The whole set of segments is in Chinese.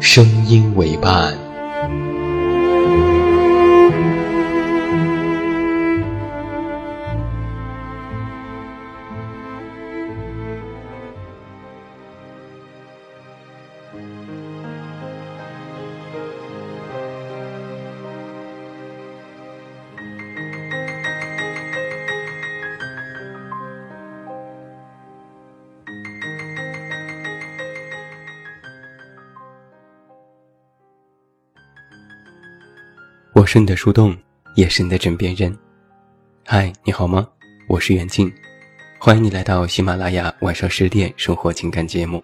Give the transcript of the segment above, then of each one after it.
声音为伴。我是你的树洞，也是你的枕边人。嗨，你好吗？我是袁静，欢迎你来到喜马拉雅晚上十点生活情感节目。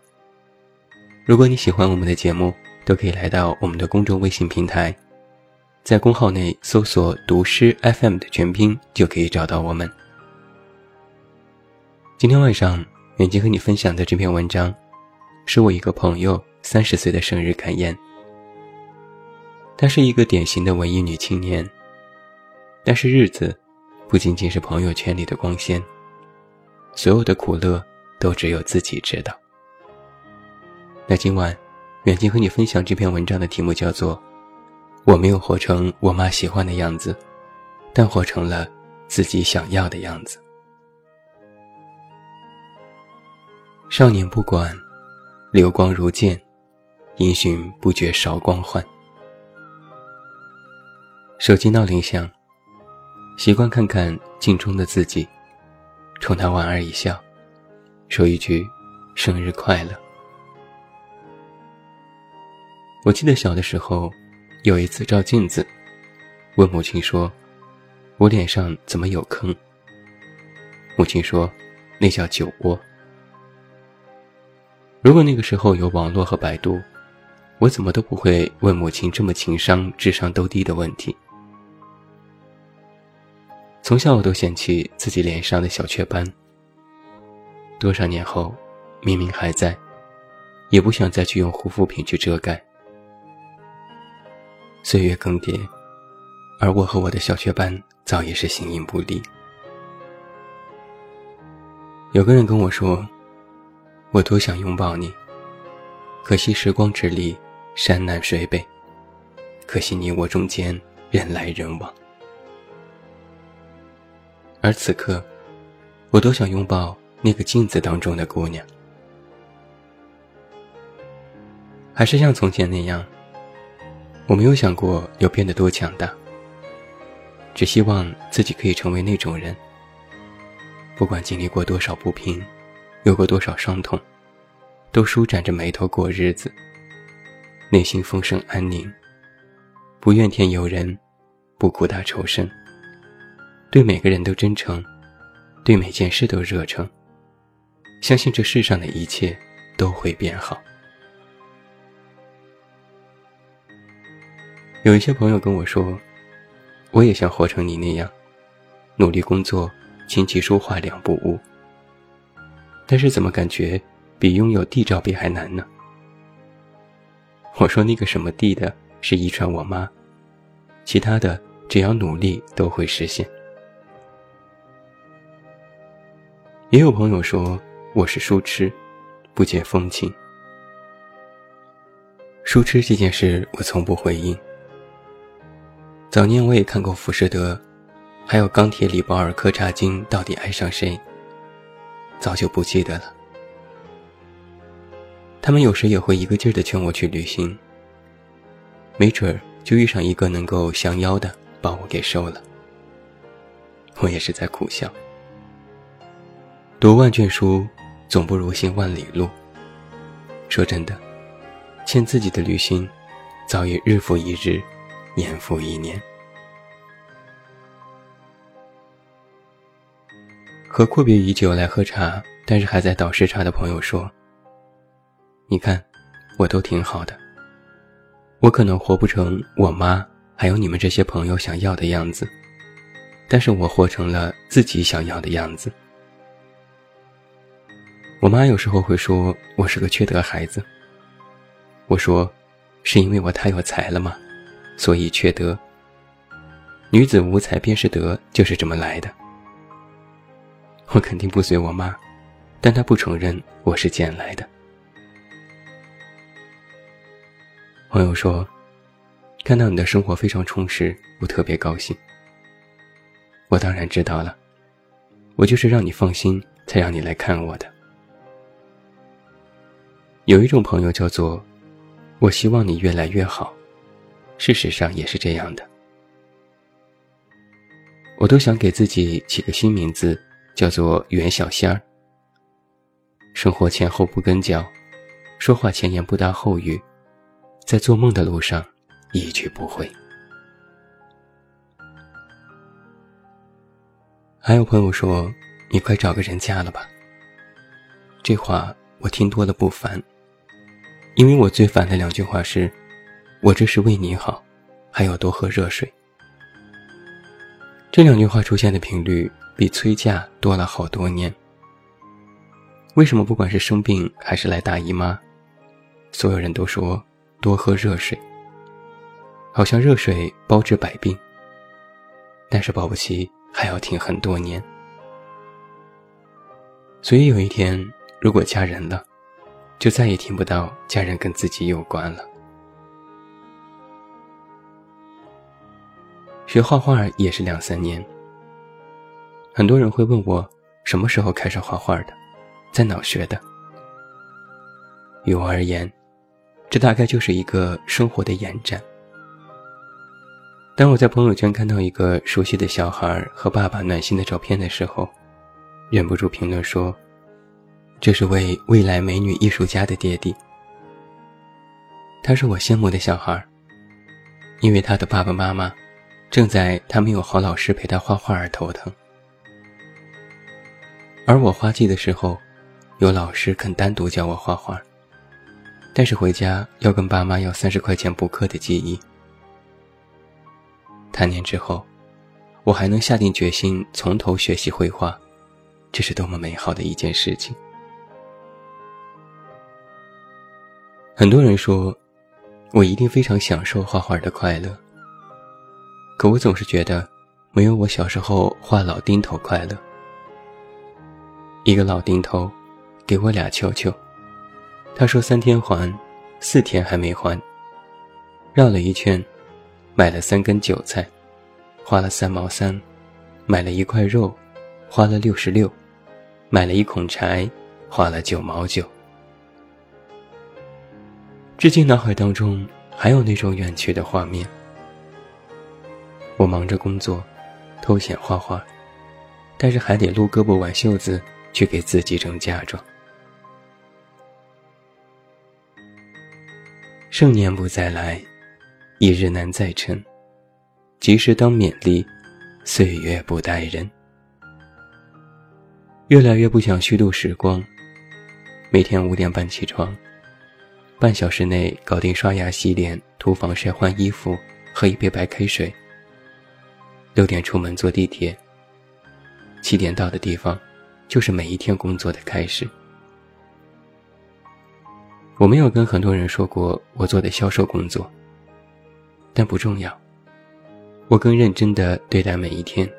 如果你喜欢我们的节目，都可以来到我们的公众微信平台，在公号内搜索“读诗 FM” 的全拼，就可以找到我们。今天晚上，远近和你分享的这篇文章，是我一个朋友三十岁的生日感言。她是一个典型的文艺女青年，但是日子不仅仅是朋友圈里的光鲜，所有的苦乐都只有自己知道。那今晚，远近和你分享这篇文章的题目叫做《我没有活成我妈喜欢的样子，但活成了自己想要的样子》。少年不管，流光如剑，音讯不觉韶光换。手机闹铃响，习惯看看镜中的自己，冲他莞尔一笑，说一句“生日快乐”。我记得小的时候，有一次照镜子，问母亲说：“我脸上怎么有坑？”母亲说：“那叫酒窝。”如果那个时候有网络和百度，我怎么都不会问母亲这么情商、智商都低的问题。从小我都嫌弃自己脸上的小雀斑，多少年后，明明还在，也不想再去用护肤品去遮盖。岁月更迭，而我和我的小雀斑早已是形影不离。有个人跟我说：“我多想拥抱你，可惜时光之力，山南水北，可惜你我中间人来人往。”而此刻，我多想拥抱那个镜子当中的姑娘。还是像从前那样，我没有想过要变得多强大，只希望自己可以成为那种人。不管经历过多少不平，有过多少伤痛，都舒展着眉头过日子，内心丰盛安宁，不怨天尤人，不苦大仇深。对每个人都真诚，对每件事都热诚。相信这世上的一切都会变好。有一些朋友跟我说，我也想活成你那样，努力工作，琴棋书画两不误。但是怎么感觉比拥有 D 罩杯还难呢？我说那个什么 D 的是遗传我妈，其他的只要努力都会实现。也有朋友说我是书痴，不解风情。书痴这件事，我从不回应。早年我也看过《浮士德》，还有《钢铁里保尔柯察金到底爱上谁》，早就不记得了。他们有时也会一个劲儿的劝我去旅行，没准儿就遇上一个能够降妖的，把我给收了。我也是在苦笑。读万卷书，总不如行万里路。说真的，欠自己的旅行，早已日复一日，年复一年。和阔别已久来喝茶，但是还在倒时差的朋友说：“你看，我都挺好的。我可能活不成我妈还有你们这些朋友想要的样子，但是我活成了自己想要的样子。”我妈有时候会说我是个缺德孩子。我说：“是因为我太有才了吗？所以缺德。女子无才便是德，就是这么来的。”我肯定不随我妈，但她不承认我是捡来的。朋友说：“看到你的生活非常充实，我特别高兴。”我当然知道了，我就是让你放心才让你来看我的。有一种朋友叫做“我希望你越来越好”，事实上也是这样的。我都想给自己起个新名字。叫做袁小仙儿。生活前后不跟脚，说话前言不搭后语，在做梦的路上一句不会。还有朋友说：“你快找个人嫁了吧。”这话我听多了不烦，因为我最烦的两句话是：“我这是为你好，还要多喝热水。”这两句话出现的频率。比催嫁多了好多年。为什么不管是生病还是来大姨妈，所有人都说多喝热水，好像热水包治百病。但是保不齐还要挺很多年。所以有一天如果嫁人了，就再也听不到家人跟自己有关了。学画画也是两三年。很多人会问我什么时候开始画画的，在哪学的？于我而言，这大概就是一个生活的延展。当我在朋友圈看到一个熟悉的小孩和爸爸暖心的照片的时候，忍不住评论说：“这是位未来美女艺术家的爹地。”他是我羡慕的小孩，因为他的爸爸妈妈正在他没有好老师陪他画画而头疼。而我花季的时候，有老师肯单独教我画画，但是回家要跟爸妈要三十块钱补课的记忆。谈年之后，我还能下定决心从头学习绘画，这是多么美好的一件事情！很多人说，我一定非常享受画画的快乐，可我总是觉得，没有我小时候画老丁头快乐。一个老丁头，给我俩球球，他说三天还，四天还没还。绕了一圈，买了三根韭菜，花了三毛三；买了一块肉，花了六十六；买了一孔柴，花了九毛九。至今脑海当中还有那种远去的画面。我忙着工作，偷闲画画，但是还得撸胳膊挽袖子。去给自己整嫁妆。盛年不再来，一日难再晨。及时当勉励，岁月不待人。越来越不想虚度时光。每天五点半起床，半小时内搞定刷牙、洗脸、涂防晒、换衣服，喝一杯白开水。六点出门坐地铁。七点到的地方。就是每一天工作的开始。我没有跟很多人说过我做的销售工作，但不重要。我更认真的对待每一天，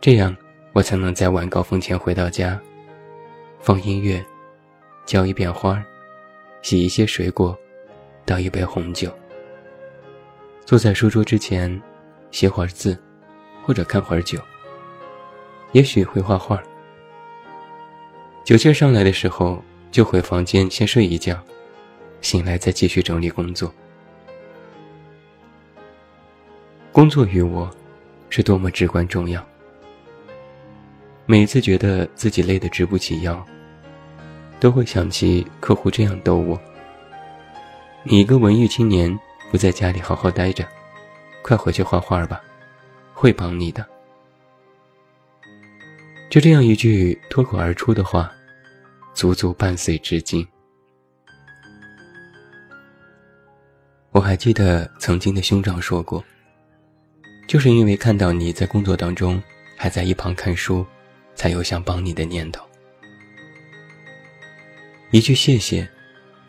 这样我才能在晚高峰前回到家，放音乐，浇一遍花儿，洗一些水果，倒一杯红酒，坐在书桌之前，写会儿字，或者看会儿酒，也许会画画。酒劲上来的时候，就回房间先睡一觉，醒来再继续整理工作。工作于我，是多么至关重要。每一次觉得自己累得直不起腰，都会想起客户这样逗我：“你一个文艺青年，不在家里好好待着，快回去画画吧，会帮你的。”就这样一句脱口而出的话，足足伴随至今。我还记得曾经的兄长说过。就是因为看到你在工作当中还在一旁看书，才有想帮你的念头。一句谢谢，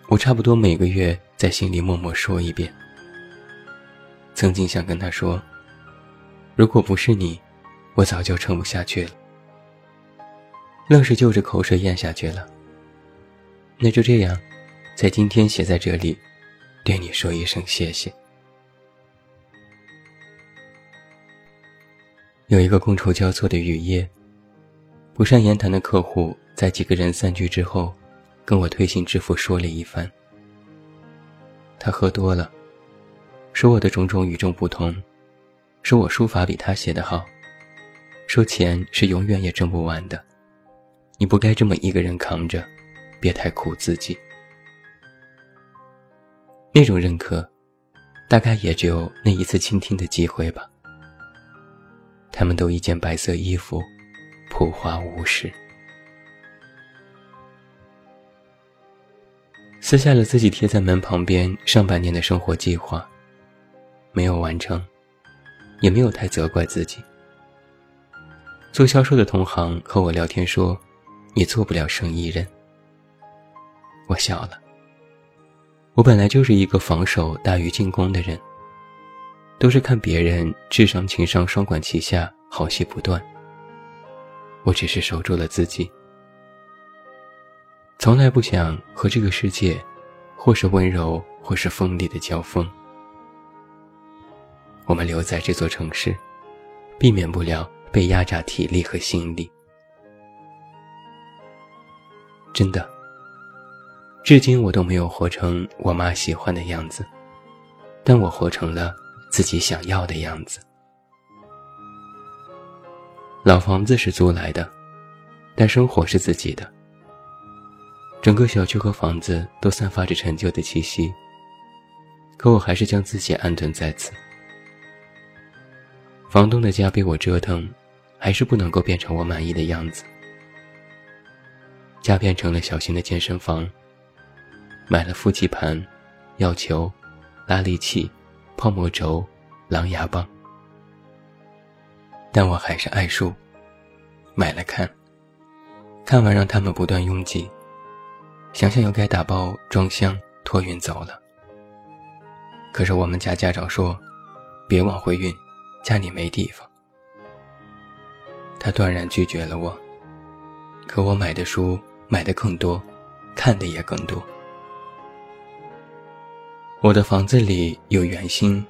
我差不多每个月在心里默默说一遍。曾经想跟他说，如果不是你，我早就撑不下去了。愣是就着口水咽下去了。那就这样，在今天写在这里，对你说一声谢谢。有一个觥筹交错的雨夜，不善言谈的客户在几个人散去之后，跟我推心置腹说了一番。他喝多了，说我的种种与众不同，说我书法比他写的好，说钱是永远也挣不完的，你不该这么一个人扛着，别太苦自己。那种认可，大概也只有那一次倾听的机会吧。他们都一件白色衣服，朴华无事。撕下了自己贴在门旁边上半年的生活计划，没有完成，也没有太责怪自己。做销售的同行和我聊天说：“你做不了生意人。”我笑了。我本来就是一个防守大于进攻的人。都是看别人智商情商双管齐下，好戏不断。我只是守住了自己，从来不想和这个世界，或是温柔，或是锋利的交锋。我们留在这座城市，避免不了被压榨体力和心力。真的，至今我都没有活成我妈喜欢的样子，但我活成了。自己想要的样子。老房子是租来的，但生活是自己的。整个小区和房子都散发着陈旧的气息，可我还是将自己安顿在此。房东的家被我折腾，还是不能够变成我满意的样子。家变成了小型的健身房，买了腹肌盘、药球、拉力器。泡沫轴、狼牙棒，但我还是爱书，买了看。看完让他们不断拥挤，想想又该打包装箱托运走了。可是我们家家长说，别往回运，家里没地方。他断然拒绝了我。可我买的书买的更多，看的也更多。我的房子里有圆心、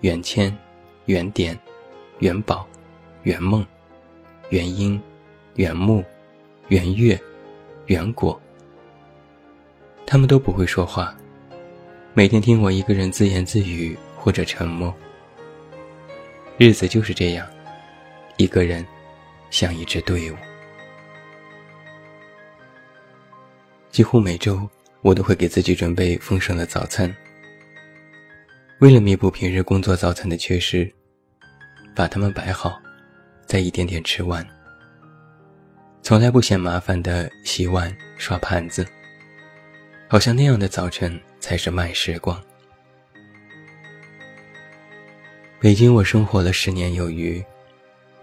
圆铅、圆点、元宝、圆梦、圆音、圆木、圆月、圆果。他们都不会说话，每天听我一个人自言自语或者沉默。日子就是这样，一个人，像一支队伍。几乎每周，我都会给自己准备丰盛的早餐。为了弥补平日工作早餐的缺失，把它们摆好，再一点点吃完。从来不嫌麻烦的洗碗、刷盘子，好像那样的早晨才是慢时光。北京，我生活了十年有余，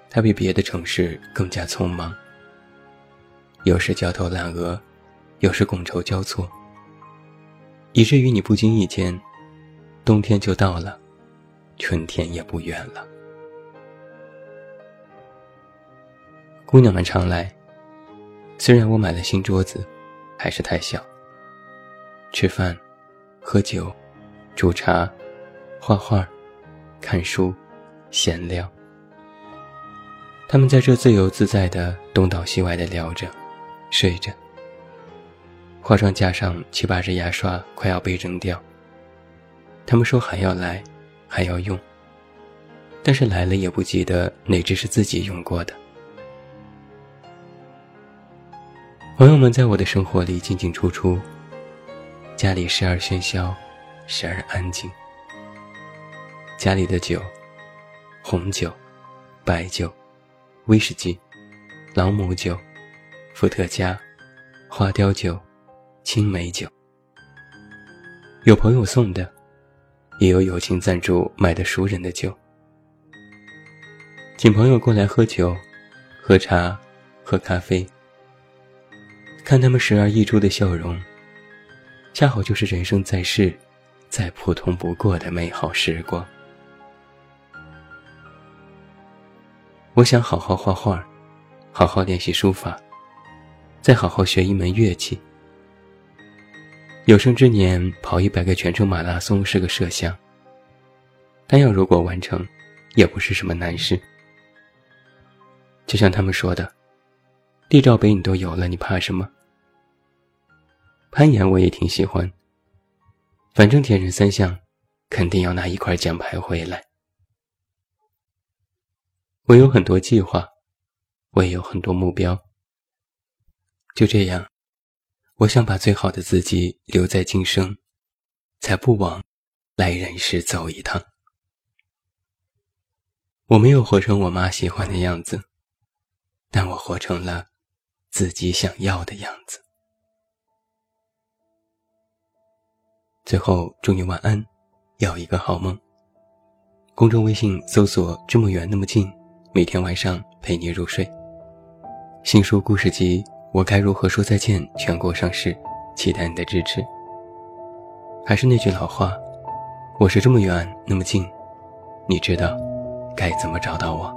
它比别的城市更加匆忙。有时焦头烂额，有时觥筹交错，以至于你不经意间。冬天就到了，春天也不远了。姑娘们常来，虽然我买了新桌子，还是太小。吃饭、喝酒、煮茶、画画、看书、闲聊，他们在这自由自在的东倒西歪的聊着、睡着。化妆架上七八支牙刷快要被扔掉。他们说还要来，还要用。但是来了也不记得哪只是自己用过的。朋友们在我的生活里进进出出，家里时而喧嚣，时而安静。家里的酒，红酒、白酒、威士忌、朗姆酒、伏特加、花雕酒、青梅酒，有朋友送的，也有友情赞助买的熟人的酒。请朋友过来喝酒、喝茶、喝咖啡，看他们时而溢出的笑容，恰好就是人生在世再普通不过的美好时光。我想好好画画，好好练习书法，再好好学一门乐器。有生之年跑一百个全程马拉松是个设想，但要如果完成，也不是什么难事。就像他们说的，地罩杯你都有了，你怕什么？攀岩我也挺喜欢，反正铁人三项，肯定要拿一块奖牌回来。我有很多计划，我也有很多目标。就这样，我想把最好的自己留在今生，才不枉来人世走一趟。我没有活成我妈喜欢的样子，但我活成了自己想要的样子。最后，祝你晚安，要一个好梦。公众微信搜索“这么远那么近”。每天晚上陪你入睡。新书故事集《我该如何说再见》全国上市，期待你的支持。还是那句老话，我是这么远那么近，你知道该怎么找到我。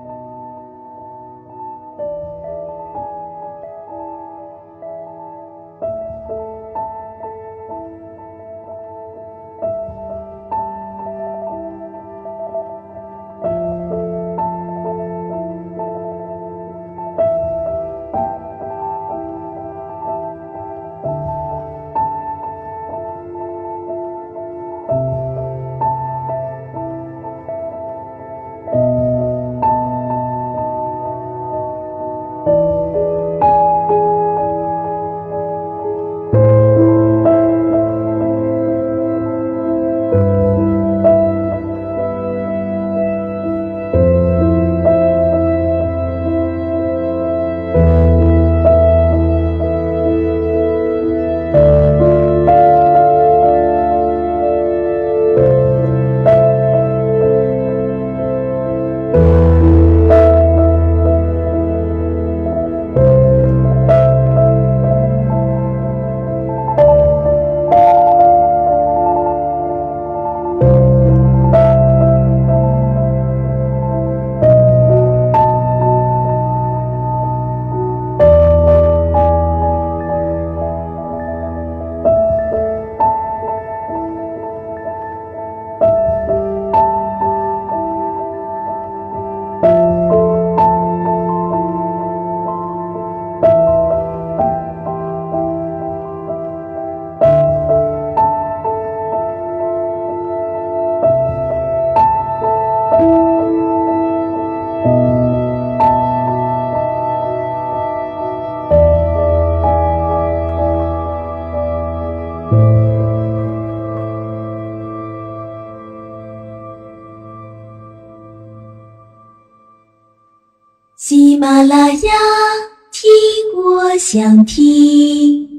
想听。